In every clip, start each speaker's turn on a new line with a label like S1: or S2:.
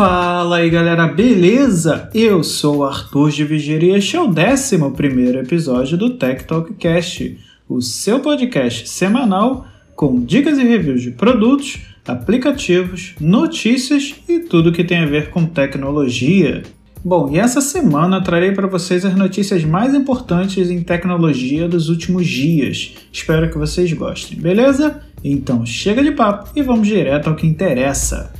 S1: Fala aí galera, beleza? Eu sou o Arthur de Vigiria e este é o 11 episódio do Tech Talk Cast, o seu podcast semanal com dicas e reviews de produtos, aplicativos, notícias e tudo que tem a ver com tecnologia. Bom, e essa semana trarei para vocês as notícias mais importantes em tecnologia dos últimos dias. Espero que vocês gostem, beleza? Então chega de papo e vamos direto ao que interessa.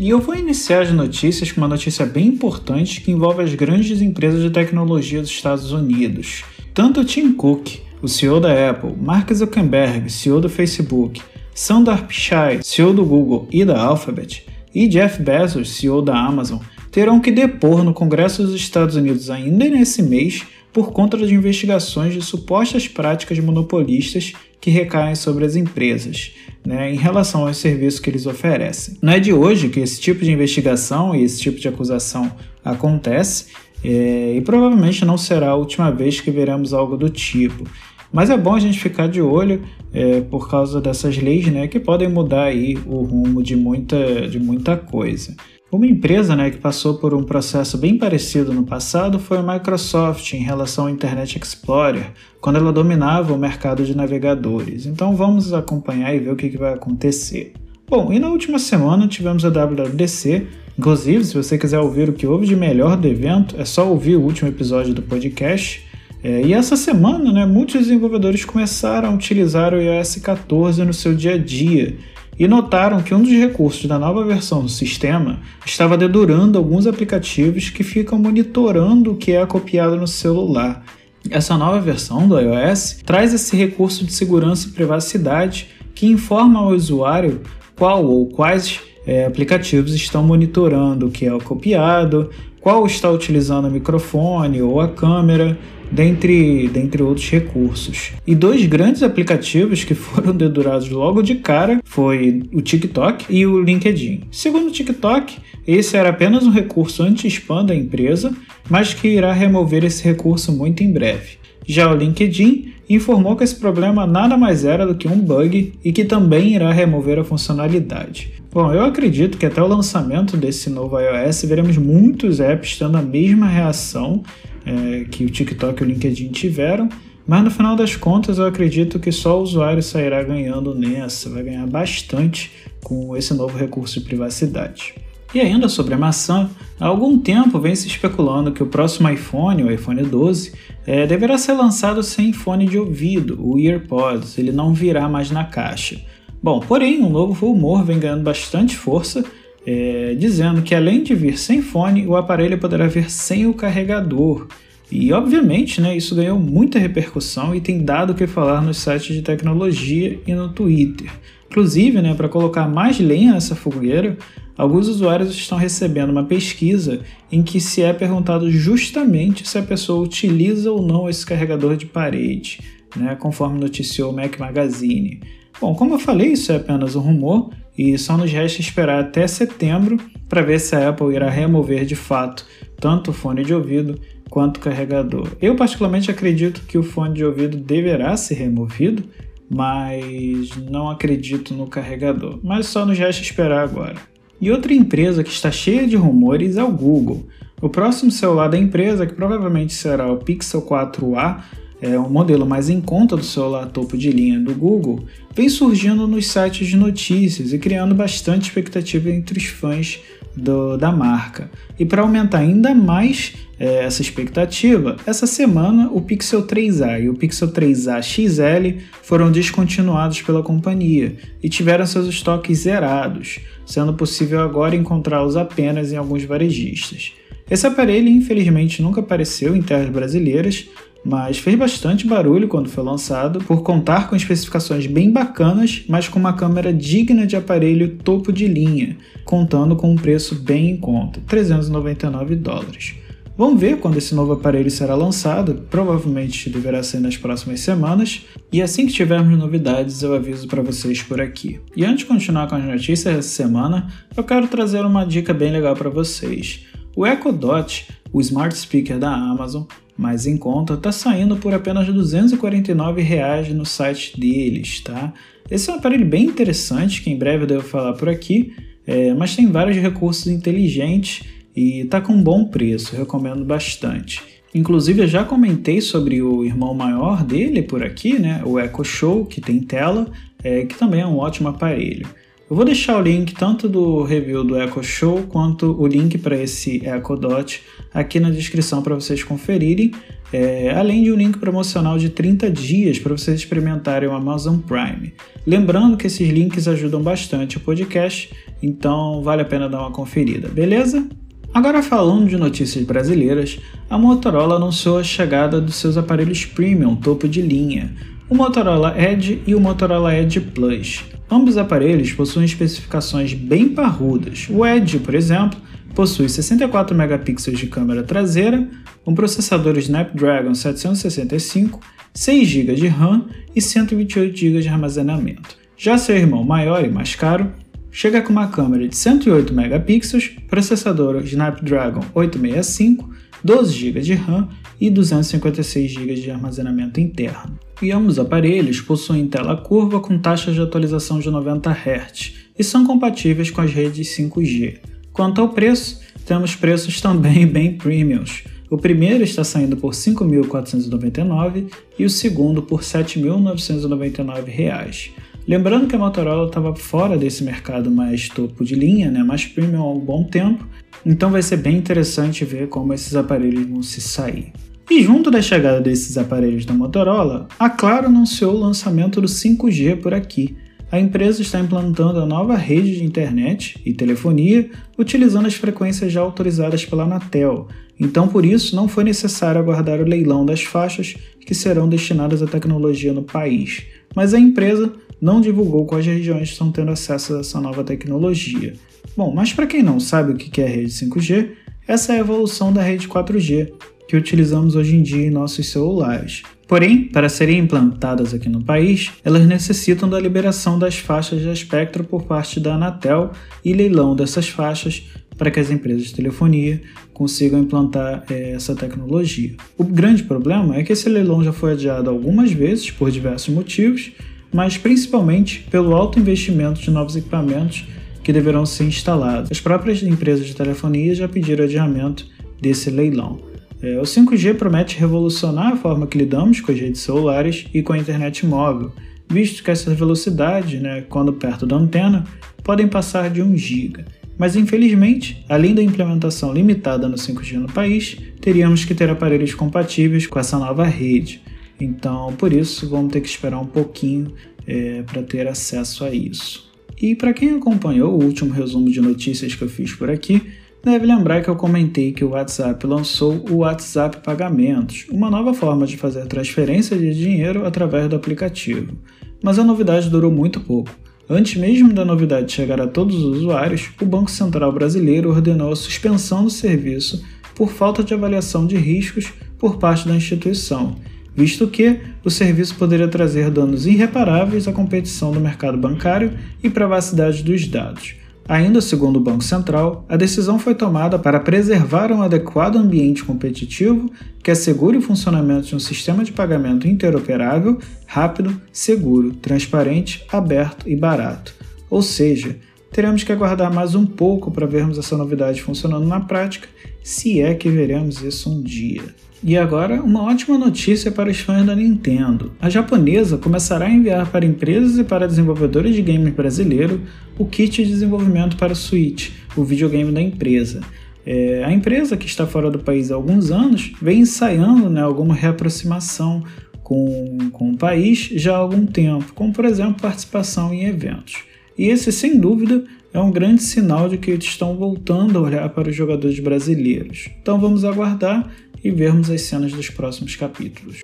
S1: E eu vou iniciar as notícias com uma notícia bem importante que envolve as grandes empresas de tecnologia dos Estados Unidos. Tanto Tim Cook, o CEO da Apple, Mark Zuckerberg, CEO do Facebook, Sundar Pichai, CEO do Google e da Alphabet, e Jeff Bezos, CEO da Amazon, terão que depor no Congresso dos Estados Unidos ainda nesse mês por conta de investigações de supostas práticas monopolistas que recaem sobre as empresas, né, em relação aos serviços que eles oferecem. Não é de hoje que esse tipo de investigação e esse tipo de acusação acontece, é, e provavelmente não será a última vez que veremos algo do tipo. Mas é bom a gente ficar de olho é, por causa dessas leis né, que podem mudar aí o rumo de muita, de muita coisa. Uma empresa né, que passou por um processo bem parecido no passado foi a Microsoft em relação ao Internet Explorer, quando ela dominava o mercado de navegadores. Então vamos acompanhar e ver o que, que vai acontecer. Bom, e na última semana tivemos a WWDC. Inclusive, se você quiser ouvir o que houve de melhor do evento, é só ouvir o último episódio do podcast. É, e essa semana, né, muitos desenvolvedores começaram a utilizar o iOS 14 no seu dia a dia e notaram que um dos recursos da nova versão do sistema estava dedurando alguns aplicativos que ficam monitorando o que é copiado no celular. Essa nova versão do iOS traz esse recurso de segurança e privacidade que informa ao usuário qual ou quais é, aplicativos estão monitorando o que é copiado, qual está utilizando o microfone ou a câmera, dentre, dentre outros recursos. E dois grandes aplicativos que foram dedurados logo de cara foi o TikTok e o LinkedIn. Segundo o TikTok, esse era apenas um recurso anti-spam da empresa, mas que irá remover esse recurso muito em breve. Já o LinkedIn informou que esse problema nada mais era do que um bug e que também irá remover a funcionalidade. Bom, eu acredito que até o lançamento desse novo iOS veremos muitos apps tendo a mesma reação é, que o TikTok e o LinkedIn tiveram, mas no final das contas eu acredito que só o usuário sairá ganhando nessa, vai ganhar bastante com esse novo recurso de privacidade. E ainda sobre a maçã, há algum tempo vem se especulando que o próximo iPhone, o iPhone 12, é, deverá ser lançado sem fone de ouvido, o EarPods, ele não virá mais na caixa. Bom, porém, um novo rumor vem ganhando bastante força, é, dizendo que além de vir sem fone, o aparelho poderá vir sem o carregador. E obviamente, né, isso ganhou muita repercussão e tem dado o que falar nos sites de tecnologia e no Twitter. Inclusive, né, para colocar mais lenha nessa fogueira, alguns usuários estão recebendo uma pesquisa em que se é perguntado justamente se a pessoa utiliza ou não esse carregador de parede, né, conforme noticiou o Mac Magazine. Bom, como eu falei, isso é apenas um rumor e só nos resta esperar até setembro para ver se a Apple irá remover de fato tanto o fone de ouvido quanto o carregador. Eu particularmente acredito que o fone de ouvido deverá ser removido, mas não acredito no carregador. Mas só nos resta esperar agora. E outra empresa que está cheia de rumores é o Google. O próximo celular da empresa, que provavelmente será o Pixel 4a, é um modelo mais em conta do celular topo de linha do Google, vem surgindo nos sites de notícias e criando bastante expectativa entre os fãs do, da marca. E para aumentar ainda mais é, essa expectativa, essa semana o Pixel 3a e o Pixel 3a XL foram descontinuados pela companhia e tiveram seus estoques zerados, sendo possível agora encontrá-los apenas em alguns varejistas. Esse aparelho infelizmente nunca apareceu em terras brasileiras, mas fez bastante barulho quando foi lançado, por contar com especificações bem bacanas, mas com uma câmera digna de aparelho topo de linha, contando com um preço bem em conta, 399 dólares. Vamos ver quando esse novo aparelho será lançado, provavelmente deverá ser nas próximas semanas, e assim que tivermos novidades eu aviso para vocês por aqui. E antes de continuar com as notícias dessa semana, eu quero trazer uma dica bem legal para vocês. O Echo Dot o Smart Speaker da Amazon, mais em conta, está saindo por apenas 249 reais no site deles, tá? Esse é um aparelho bem interessante que em breve eu devo falar por aqui, é, mas tem vários recursos inteligentes e está com um bom preço, recomendo bastante. Inclusive, eu já comentei sobre o irmão maior dele por aqui, né? o Echo Show, que tem tela, é, que também é um ótimo aparelho. Eu vou deixar o link tanto do review do Echo Show quanto o link para esse Echo Dot aqui na descrição para vocês conferirem, é, além de um link promocional de 30 dias para vocês experimentarem o Amazon Prime. Lembrando que esses links ajudam bastante o podcast, então vale a pena dar uma conferida, beleza? Agora falando de notícias brasileiras, a Motorola anunciou a chegada dos seus aparelhos premium topo de linha, o Motorola Edge e o Motorola Edge Plus. Ambos aparelhos possuem especificações bem parrudas. O Edge, por exemplo, possui 64 megapixels de câmera traseira, um processador Snapdragon 765, 6 GB de RAM e 128 GB de armazenamento. Já seu irmão maior e mais caro chega com uma câmera de 108 megapixels, processador Snapdragon 865, 12 GB de RAM e 256 GB de armazenamento interno. E ambos aparelhos possuem tela curva com taxa de atualização de 90 Hz e são compatíveis com as redes 5G. Quanto ao preço, temos preços também bem premiums. O primeiro está saindo por R$ 5.499 e o segundo por R$ 7.999. Lembrando que a Motorola estava fora desse mercado mais topo de linha, né, mais premium há um bom tempo, então vai ser bem interessante ver como esses aparelhos vão se sair. E junto da chegada desses aparelhos da Motorola, a Claro anunciou o lançamento do 5G por aqui. A empresa está implantando a nova rede de internet e telefonia utilizando as frequências já autorizadas pela Anatel. Então, por isso, não foi necessário aguardar o leilão das faixas que serão destinadas à tecnologia no país. Mas a empresa não divulgou quais regiões estão tendo acesso a essa nova tecnologia. Bom, mas para quem não sabe o que é rede 5G, essa é a evolução da rede 4G, que utilizamos hoje em dia em nossos celulares. Porém, para serem implantadas aqui no país, elas necessitam da liberação das faixas de espectro por parte da Anatel e leilão dessas faixas para que as empresas de telefonia consigam implantar é, essa tecnologia. O grande problema é que esse leilão já foi adiado algumas vezes por diversos motivos mas principalmente pelo alto investimento de novos equipamentos que deverão ser instalados. As próprias empresas de telefonia já pediram adiamento desse leilão. É, o 5G promete revolucionar a forma que lidamos com as redes celulares e com a internet móvel, visto que essas velocidades, né, quando perto da antena, podem passar de 1 GB. Mas infelizmente, além da implementação limitada no 5G no país, teríamos que ter aparelhos compatíveis com essa nova rede. Então, por isso, vamos ter que esperar um pouquinho é, para ter acesso a isso. E para quem acompanhou o último resumo de notícias que eu fiz por aqui, deve lembrar que eu comentei que o WhatsApp lançou o WhatsApp Pagamentos, uma nova forma de fazer transferência de dinheiro através do aplicativo. Mas a novidade durou muito pouco. Antes mesmo da novidade chegar a todos os usuários, o Banco Central Brasileiro ordenou a suspensão do serviço por falta de avaliação de riscos por parte da instituição visto que o serviço poderia trazer danos irreparáveis à competição do mercado bancário e privacidade dos dados. Ainda segundo o Banco Central, a decisão foi tomada para preservar um adequado ambiente competitivo que assegure o funcionamento de um sistema de pagamento interoperável, rápido, seguro, transparente, aberto e barato. Ou seja, teremos que aguardar mais um pouco para vermos essa novidade funcionando na prática, se é que veremos isso um dia. E agora, uma ótima notícia para os fãs da Nintendo. A japonesa começará a enviar para empresas e para desenvolvedores de games brasileiro o kit de desenvolvimento para Switch, o videogame da empresa. É, a empresa, que está fora do país há alguns anos, vem ensaiando né, alguma reaproximação com, com o país já há algum tempo, como por exemplo participação em eventos. E esse, sem dúvida, é um grande sinal de que estão voltando a olhar para os jogadores brasileiros. Então vamos aguardar e vermos as cenas dos próximos capítulos.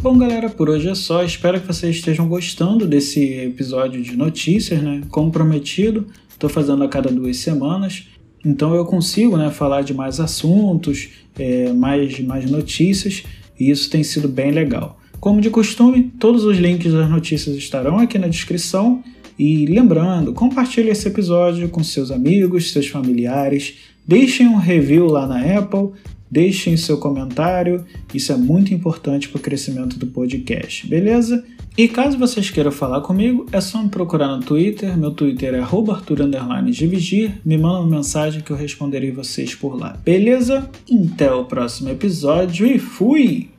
S1: Bom, galera, por hoje é só. Espero que vocês estejam gostando desse episódio de notícias, né? Como prometido, estou fazendo a cada duas semanas. Então eu consigo né, falar de mais assuntos, é, mais, mais notícias, e isso tem sido bem legal. Como de costume, todos os links das notícias estarão aqui na descrição. E lembrando, compartilhe esse episódio com seus amigos, seus familiares, deixem um review lá na Apple, deixem seu comentário, isso é muito importante para o crescimento do podcast, beleza? E caso vocês queiram falar comigo, é só me procurar no Twitter, meu Twitter é arthur_dividir, me manda uma mensagem que eu responderei vocês por lá, beleza? Até o próximo episódio e fui!